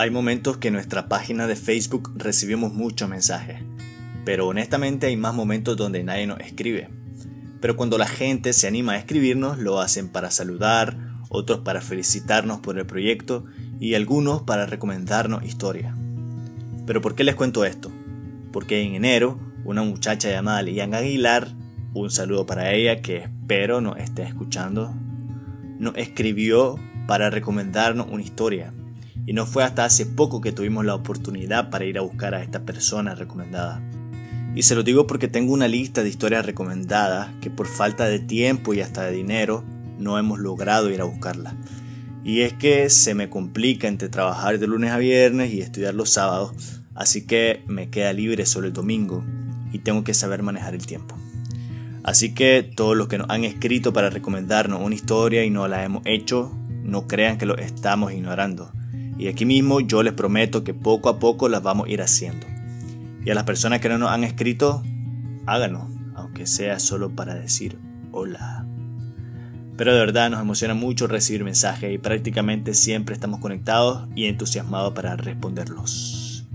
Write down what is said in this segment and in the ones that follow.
Hay momentos que en nuestra página de Facebook recibimos muchos mensajes, pero honestamente hay más momentos donde nadie nos escribe. Pero cuando la gente se anima a escribirnos, lo hacen para saludar, otros para felicitarnos por el proyecto y algunos para recomendarnos historia. Pero ¿por qué les cuento esto? Porque en enero, una muchacha llamada Lian Aguilar, un saludo para ella que espero nos esté escuchando, nos escribió para recomendarnos una historia y no fue hasta hace poco que tuvimos la oportunidad para ir a buscar a esta persona recomendada. Y se lo digo porque tengo una lista de historias recomendadas que por falta de tiempo y hasta de dinero no hemos logrado ir a buscarla. Y es que se me complica entre trabajar de lunes a viernes y estudiar los sábados, así que me queda libre solo el domingo y tengo que saber manejar el tiempo. Así que todos los que nos han escrito para recomendarnos una historia y no la hemos hecho, no crean que lo estamos ignorando. Y aquí mismo yo les prometo que poco a poco las vamos a ir haciendo. Y a las personas que no nos han escrito, háganos, aunque sea solo para decir hola. Pero de verdad nos emociona mucho recibir mensajes y prácticamente siempre estamos conectados y entusiasmados para responderlos.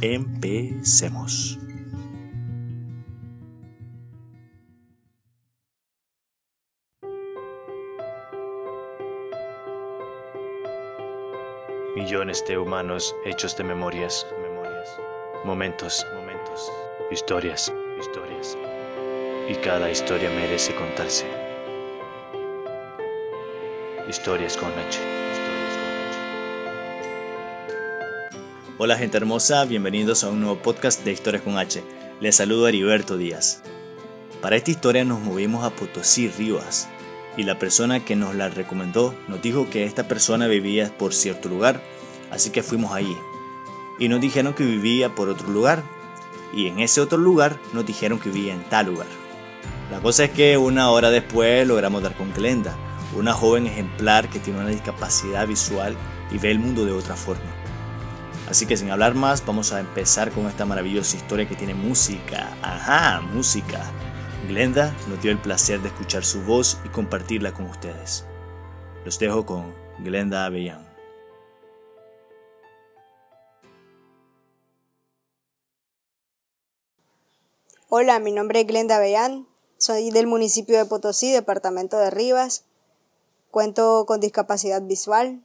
Empecemos. Millones de humanos hechos de memorias, memorias, momentos, momentos, historias, historias. Y cada historia merece contarse. Historias con H. Hola gente hermosa, bienvenidos a un nuevo podcast de Historias con H. Les saludo a Heriberto Díaz. Para esta historia nos movimos a Potosí Rivas, y la persona que nos la recomendó nos dijo que esta persona vivía por cierto lugar, así que fuimos allí. Y nos dijeron que vivía por otro lugar, y en ese otro lugar nos dijeron que vivía en tal lugar. La cosa es que una hora después logramos dar con Glenda, una joven ejemplar que tiene una discapacidad visual y ve el mundo de otra forma. Así que sin hablar más, vamos a empezar con esta maravillosa historia que tiene música. Ajá, música. Glenda nos dio el placer de escuchar su voz y compartirla con ustedes. Los dejo con Glenda Avellán. Hola, mi nombre es Glenda Avellán, soy del municipio de Potosí, departamento de Rivas. Cuento con discapacidad visual,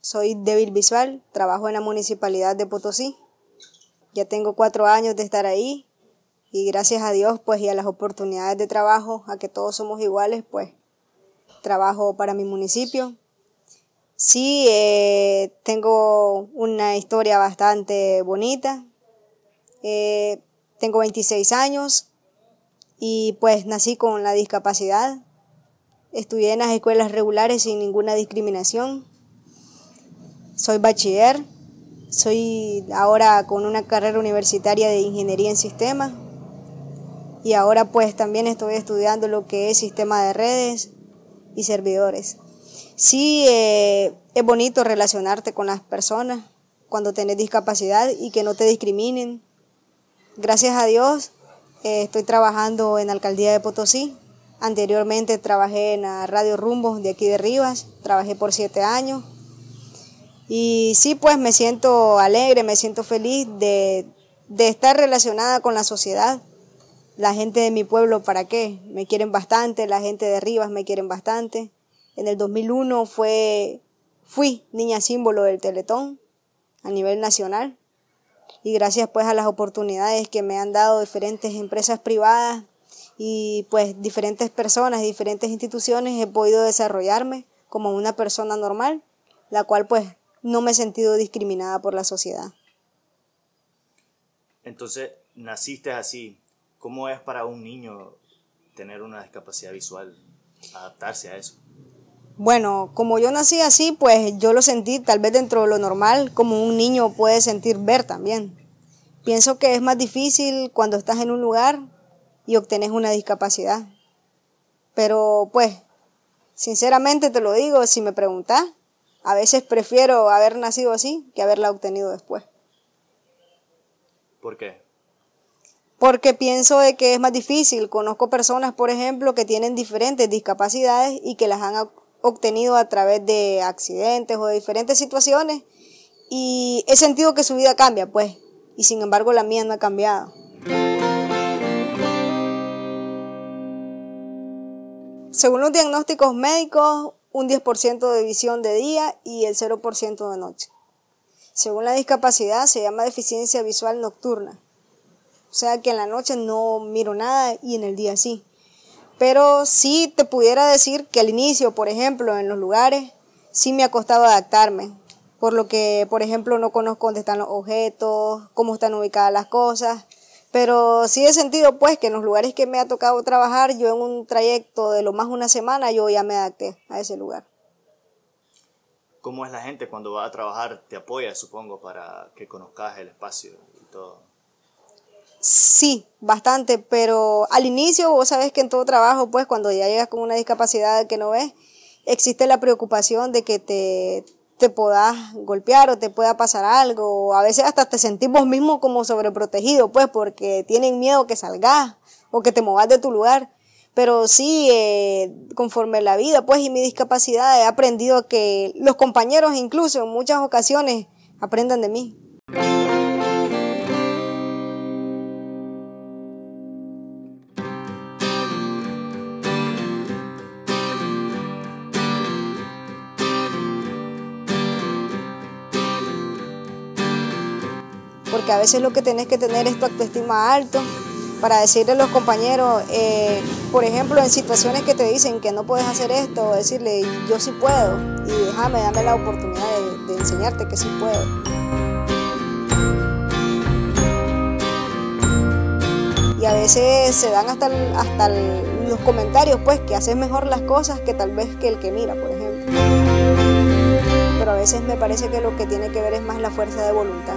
soy débil visual, trabajo en la municipalidad de Potosí. Ya tengo cuatro años de estar ahí y gracias a Dios pues y a las oportunidades de trabajo, a que todos somos iguales, pues trabajo para mi municipio. Sí, eh, tengo una historia bastante bonita. Eh, tengo 26 años y pues nací con la discapacidad. Estudié en las escuelas regulares sin ninguna discriminación. Soy bachiller. Soy ahora con una carrera universitaria de ingeniería en sistemas y ahora pues también estoy estudiando lo que es sistema de redes y servidores. Sí, eh, es bonito relacionarte con las personas cuando tenés discapacidad y que no te discriminen. Gracias a Dios eh, estoy trabajando en la alcaldía de Potosí. Anteriormente trabajé en Radio Rumbo de aquí de Rivas, trabajé por siete años. Y sí, pues me siento alegre, me siento feliz de, de estar relacionada con la sociedad la gente de mi pueblo, ¿para qué? Me quieren bastante, la gente de Rivas me quieren bastante. En el 2001 fue, fui niña símbolo del Teletón a nivel nacional. Y gracias pues a las oportunidades que me han dado diferentes empresas privadas y pues diferentes personas, diferentes instituciones, he podido desarrollarme como una persona normal, la cual pues no me he sentido discriminada por la sociedad. Entonces, naciste así, ¿Cómo es para un niño tener una discapacidad visual, adaptarse a eso? Bueno, como yo nací así, pues yo lo sentí tal vez dentro de lo normal, como un niño puede sentir ver también. Pienso que es más difícil cuando estás en un lugar y obtenés una discapacidad. Pero pues, sinceramente te lo digo, si me preguntas, a veces prefiero haber nacido así que haberla obtenido después. ¿Por qué? porque pienso de que es más difícil. Conozco personas, por ejemplo, que tienen diferentes discapacidades y que las han obtenido a través de accidentes o de diferentes situaciones y he sentido que su vida cambia, pues, y sin embargo la mía no ha cambiado. Según los diagnósticos médicos, un 10% de visión de día y el 0% de noche. Según la discapacidad, se llama deficiencia visual nocturna. O sea que en la noche no miro nada y en el día sí. Pero sí te pudiera decir que al inicio, por ejemplo, en los lugares, sí me ha costado adaptarme. Por lo que, por ejemplo, no conozco dónde están los objetos, cómo están ubicadas las cosas. Pero sí he sentido pues que en los lugares que me ha tocado trabajar, yo en un trayecto de lo más una semana, yo ya me adapté a ese lugar. ¿Cómo es la gente cuando va a trabajar? ¿Te apoya, supongo, para que conozcas el espacio y todo? Sí, bastante, pero al inicio vos sabés que en todo trabajo, pues cuando ya llegas con una discapacidad que no ves, existe la preocupación de que te, te puedas golpear o te pueda pasar algo. A veces hasta te sentimos mismos como sobreprotegidos, pues, porque tienen miedo que salgas o que te movas de tu lugar. Pero sí, eh, conforme la vida, pues, y mi discapacidad, he aprendido que los compañeros, incluso en muchas ocasiones, aprendan de mí. A veces lo que tenés que tener es tu autoestima alto para decirle a los compañeros, eh, por ejemplo, en situaciones que te dicen que no puedes hacer esto, decirle, yo sí puedo, y déjame, dame la oportunidad de, enseñarte que sí puedo. Y a veces se dan hasta, hasta los comentarios, pues, que haces mejor las cosas que tal vez que el que mira, por ejemplo. Pero a veces me parece que lo que tiene que ver es más la fuerza de voluntad.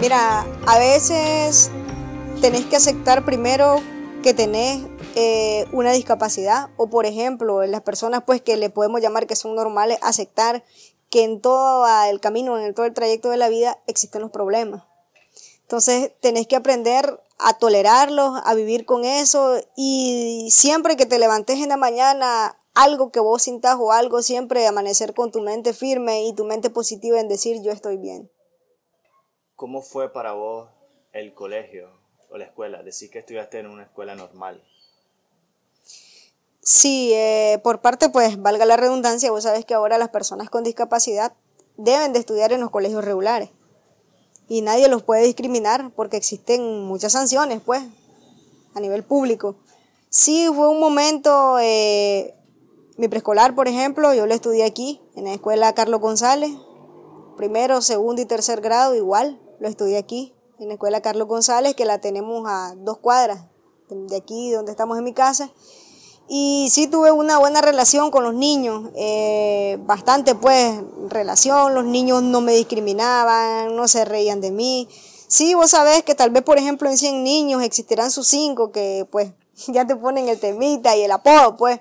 Mira, a veces tenés que aceptar primero que tenés eh, una discapacidad o por ejemplo las personas pues que le podemos llamar que son normales aceptar que en todo el camino en todo el trayecto de la vida existen los problemas. Entonces tenés que aprender a tolerarlos a vivir con eso y siempre que te levantes en la mañana algo que vos sintas o algo siempre amanecer con tu mente firme y tu mente positiva en decir yo estoy bien ¿Cómo fue para vos el colegio o la escuela? Decís que estudiaste en una escuela normal. Sí, eh, por parte, pues, valga la redundancia, vos sabés que ahora las personas con discapacidad deben de estudiar en los colegios regulares. Y nadie los puede discriminar porque existen muchas sanciones, pues, a nivel público. Sí, fue un momento, eh, mi preescolar, por ejemplo, yo lo estudié aquí, en la escuela Carlos González, primero, segundo y tercer grado, igual lo estudié aquí, en la escuela Carlos González, que la tenemos a dos cuadras de aquí donde estamos en mi casa. Y sí tuve una buena relación con los niños, eh, bastante pues relación, los niños no me discriminaban, no se reían de mí. Sí, vos sabés que tal vez por ejemplo en 100 niños existirán sus cinco que pues ya te ponen el temita y el apodo pues,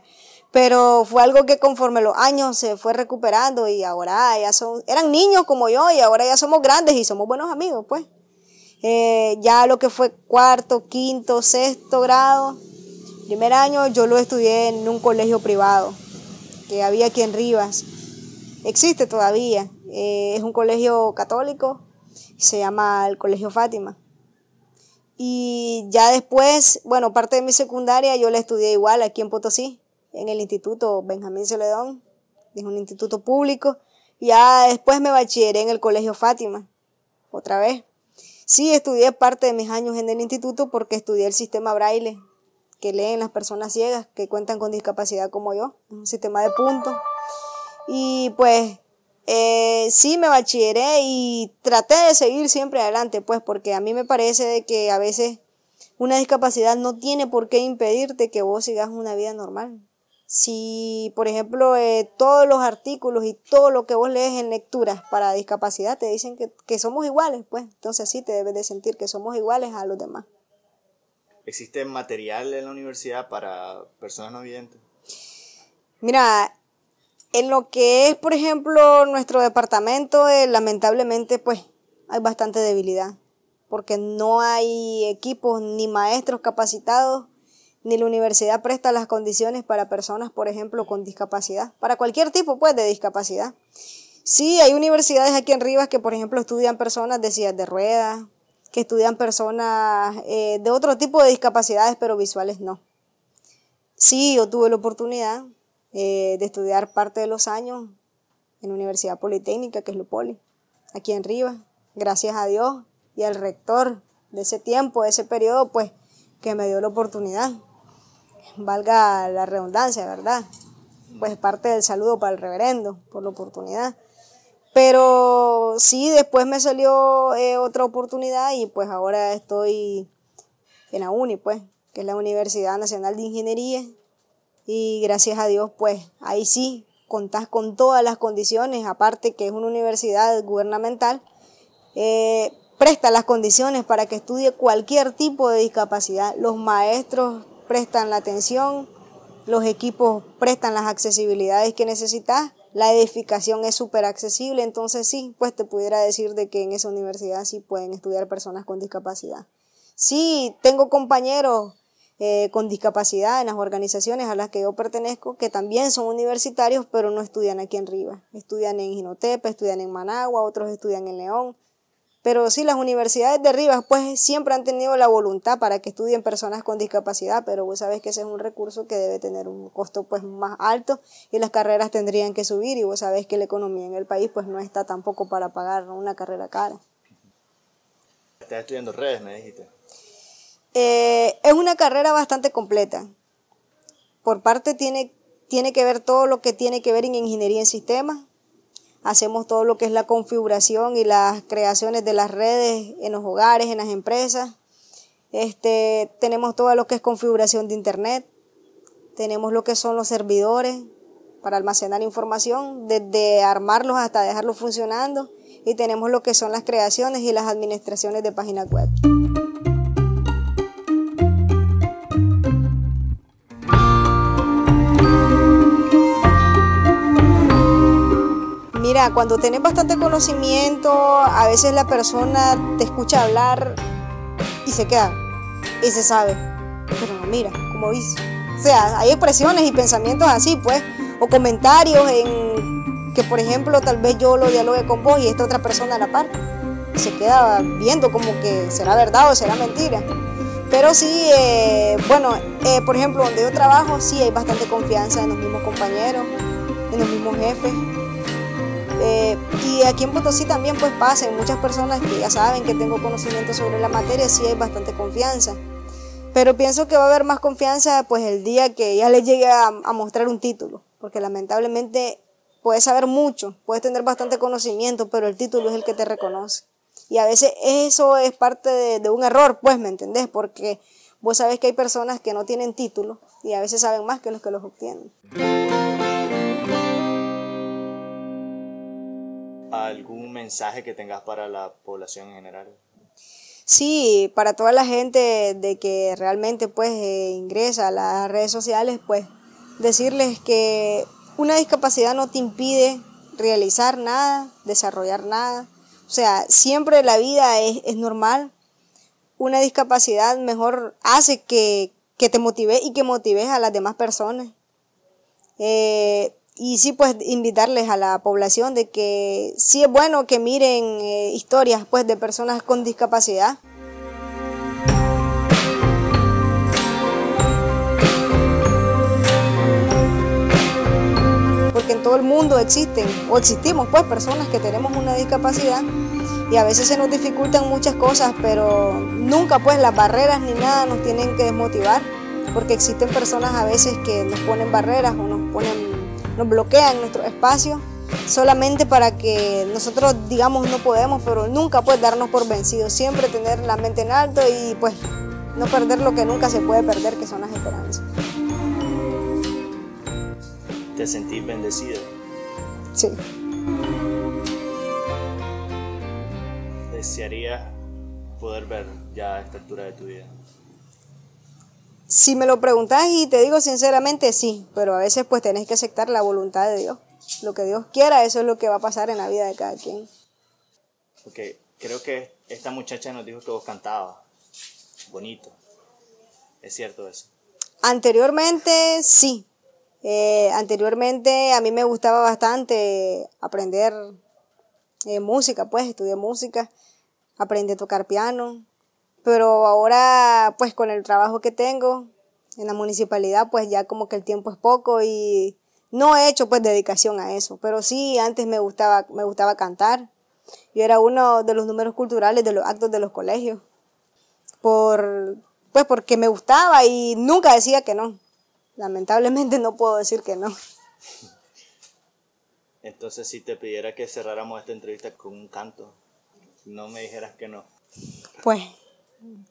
pero fue algo que conforme los años se fue recuperando y ahora ya son, eran niños como yo y ahora ya somos grandes y somos buenos amigos, pues. Eh, ya lo que fue cuarto, quinto, sexto grado, primer año yo lo estudié en un colegio privado que había aquí en Rivas. Existe todavía, eh, es un colegio católico, se llama el Colegio Fátima. Y ya después, bueno, parte de mi secundaria yo la estudié igual aquí en Potosí, en el Instituto Benjamín Celedón, es un instituto público. Ya después me bachilleré en el Colegio Fátima, otra vez. Sí, estudié parte de mis años en el instituto porque estudié el sistema braille que leen las personas ciegas que cuentan con discapacidad como yo, un sistema de puntos. Y pues eh, sí me bachilleré y traté de seguir siempre adelante, pues porque a mí me parece de que a veces una discapacidad no tiene por qué impedirte que vos sigas una vida normal si, por ejemplo, eh, todos los artículos y todo lo que vos lees en lecturas para discapacidad te dicen que, somos iguales, pues entonces sí te debes de sentir que somos iguales a los demás. ¿Existe material en la universidad para personas no videntes? Mira, en lo que es, por ejemplo, nuestro departamento, eh, lamentablemente, pues hay bastante debilidad, porque no hay equipos ni maestros capacitados ni la universidad presta las condiciones para personas, por ejemplo, con discapacidad, para cualquier tipo pues de discapacidad. Sí, hay universidades aquí en Rivas que, por ejemplo, estudian personas de sillas de ruedas, que estudian personas eh, de otro tipo de discapacidades, pero visuales no. Sí, yo tuve la oportunidad eh, de estudiar parte de los años en la Universidad Politécnica, que es Lupoli, aquí en Rivas. Gracias a Dios y al rector de ese tiempo, de ese periodo, pues que me dio la oportunidad. Valga la redundancia, ¿verdad? Pues parte del saludo para el reverendo por la oportunidad. Pero sí, después me salió eh, otra oportunidad y pues ahora estoy en la UNI, pues, que es la Universidad Nacional de Ingeniería. Y gracias a Dios, pues ahí sí, contás con todas las condiciones, aparte que es una universidad gubernamental, eh, presta las condiciones para que estudie cualquier tipo de discapacidad. Los maestros prestan la atención, los equipos prestan las accesibilidades que necesitas la edificación es súper accesible, entonces sí, pues te pudiera decir de que en esa universidad sí pueden estudiar personas con discapacidad. Sí, tengo compañeros eh, con discapacidad en las organizaciones a las que yo pertenezco, que también son universitarios, pero no estudian aquí en Rivas. Estudian en Ginotepe, estudian en Managua, otros estudian en León. Pero sí, las universidades de Rivas pues siempre han tenido la voluntad para que estudien personas con discapacidad, pero vos sabés que ese es un recurso que debe tener un costo pues más alto y las carreras tendrían que subir y vos sabés que la economía en el país pues no está tampoco para pagar una carrera cara. Estás estudiando redes, me dijiste. Eh, es una carrera bastante completa. Por parte tiene, tiene que ver todo lo que tiene que ver en ingeniería en sistemas, hacemos todo lo que es la configuración y las creaciones de las redes en los hogares, en las empresas. Este, tenemos todo lo que es configuración de internet, tenemos lo que son los servidores para almacenar información, desde armarlos hasta dejarlos funcionando, y tenemos lo que son las creaciones y las administraciones de páginas web. Mira, cuando tenés bastante conocimiento, a veces la persona te escucha hablar y se queda y se sabe. Pero no mira, como dice. O sea, hay expresiones y pensamientos así, pues, o comentarios en que, por ejemplo, tal vez yo lo dialogue con vos y esta otra persona a la par. Y se queda viendo como que será verdad o será mentira. Pero sí, eh, bueno, eh, por ejemplo, donde yo trabajo, sí hay bastante confianza en los mismos compañeros, en los mismos jefes. Eh, y aquí en Potosí también pues pasen muchas personas que ya saben que tengo conocimiento sobre la materia, sí hay bastante confianza. Pero pienso que va a haber más confianza pues el día que ya le llegue a, mostrar un título, porque lamentablemente puedes saber mucho, puedes tener bastante conocimiento, pero el título es el que te reconoce. Y a veces eso es parte de, de un error, pues, ¿me entendés? Porque vos sabés que hay personas que no tienen título y a veces saben más que los que los obtienen. ¿Algún mensaje que tengas para la población en general? Sí, para toda la gente de que realmente pues eh, ingresa a las redes sociales, pues decirles que una discapacidad no te impide realizar nada, desarrollar nada. O sea, siempre la vida es, es normal. Una discapacidad mejor hace que, que te motive y que motives a las demás personas. Eh, y sí pues invitarles a la población de que sí es bueno que miren eh, historias pues de personas con discapacidad. Porque en todo el mundo existen o existimos pues personas que tenemos una discapacidad y a veces se nos dificultan muchas cosas, pero nunca pues las barreras ni nada nos tienen que desmotivar, porque existen personas a veces que nos ponen barreras o nos ponen nos bloquean nuestro espacio solamente para que nosotros digamos no podemos, pero nunca pues darnos por vencidos, siempre tener la mente en alto y pues no perder lo que nunca se puede perder, que son las esperanzas. ¿Te sentís bendecido? Sí. ¿Desearías poder ver ya a esta altura de tu vida? Si me lo preguntas y te digo sinceramente, sí, pero a veces pues tenés que aceptar la voluntad de Dios. Lo que Dios quiera, eso es lo que va a pasar en la vida de cada quien. Ok, creo que esta muchacha nos dijo que vos cantabas. Bonito. ¿Es cierto eso? Anteriormente sí. Eh, anteriormente a mí me gustaba bastante aprender eh, música, pues estudié música, aprendí a tocar piano, pero ahora pues con el trabajo que tengo en la municipalidad pues ya como que el tiempo es poco y no he hecho pues dedicación a eso, pero sí antes me gustaba, me gustaba cantar. Yo era uno de los números culturales de los actos de los colegios. Por, pues porque me gustaba y nunca decía que no. Lamentablemente no puedo decir que no. Entonces si te pidiera que cerráramos esta entrevista con un canto, no me dijeras que no. Pues,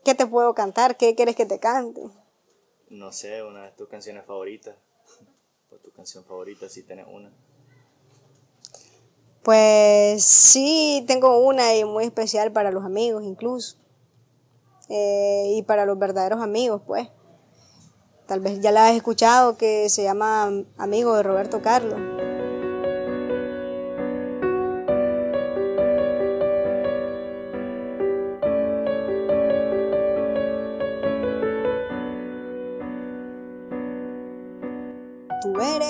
¿qué te puedo cantar? ¿Qué quieres que te cante? No sé, una de tus canciones favoritas. O tu canción favorita si tienes una. Pues sí, tengo una y muy especial para los amigos incluso. Eh, y para los verdaderos amigos, pues. Tal vez ya la has escuchado que se llama Amigo de Roberto Carlos.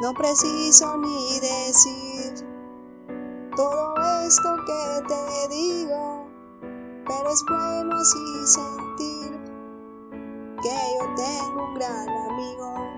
No preciso ni decir todo esto que te digo pero es bueno así sentir que yo tengo un gran amigo.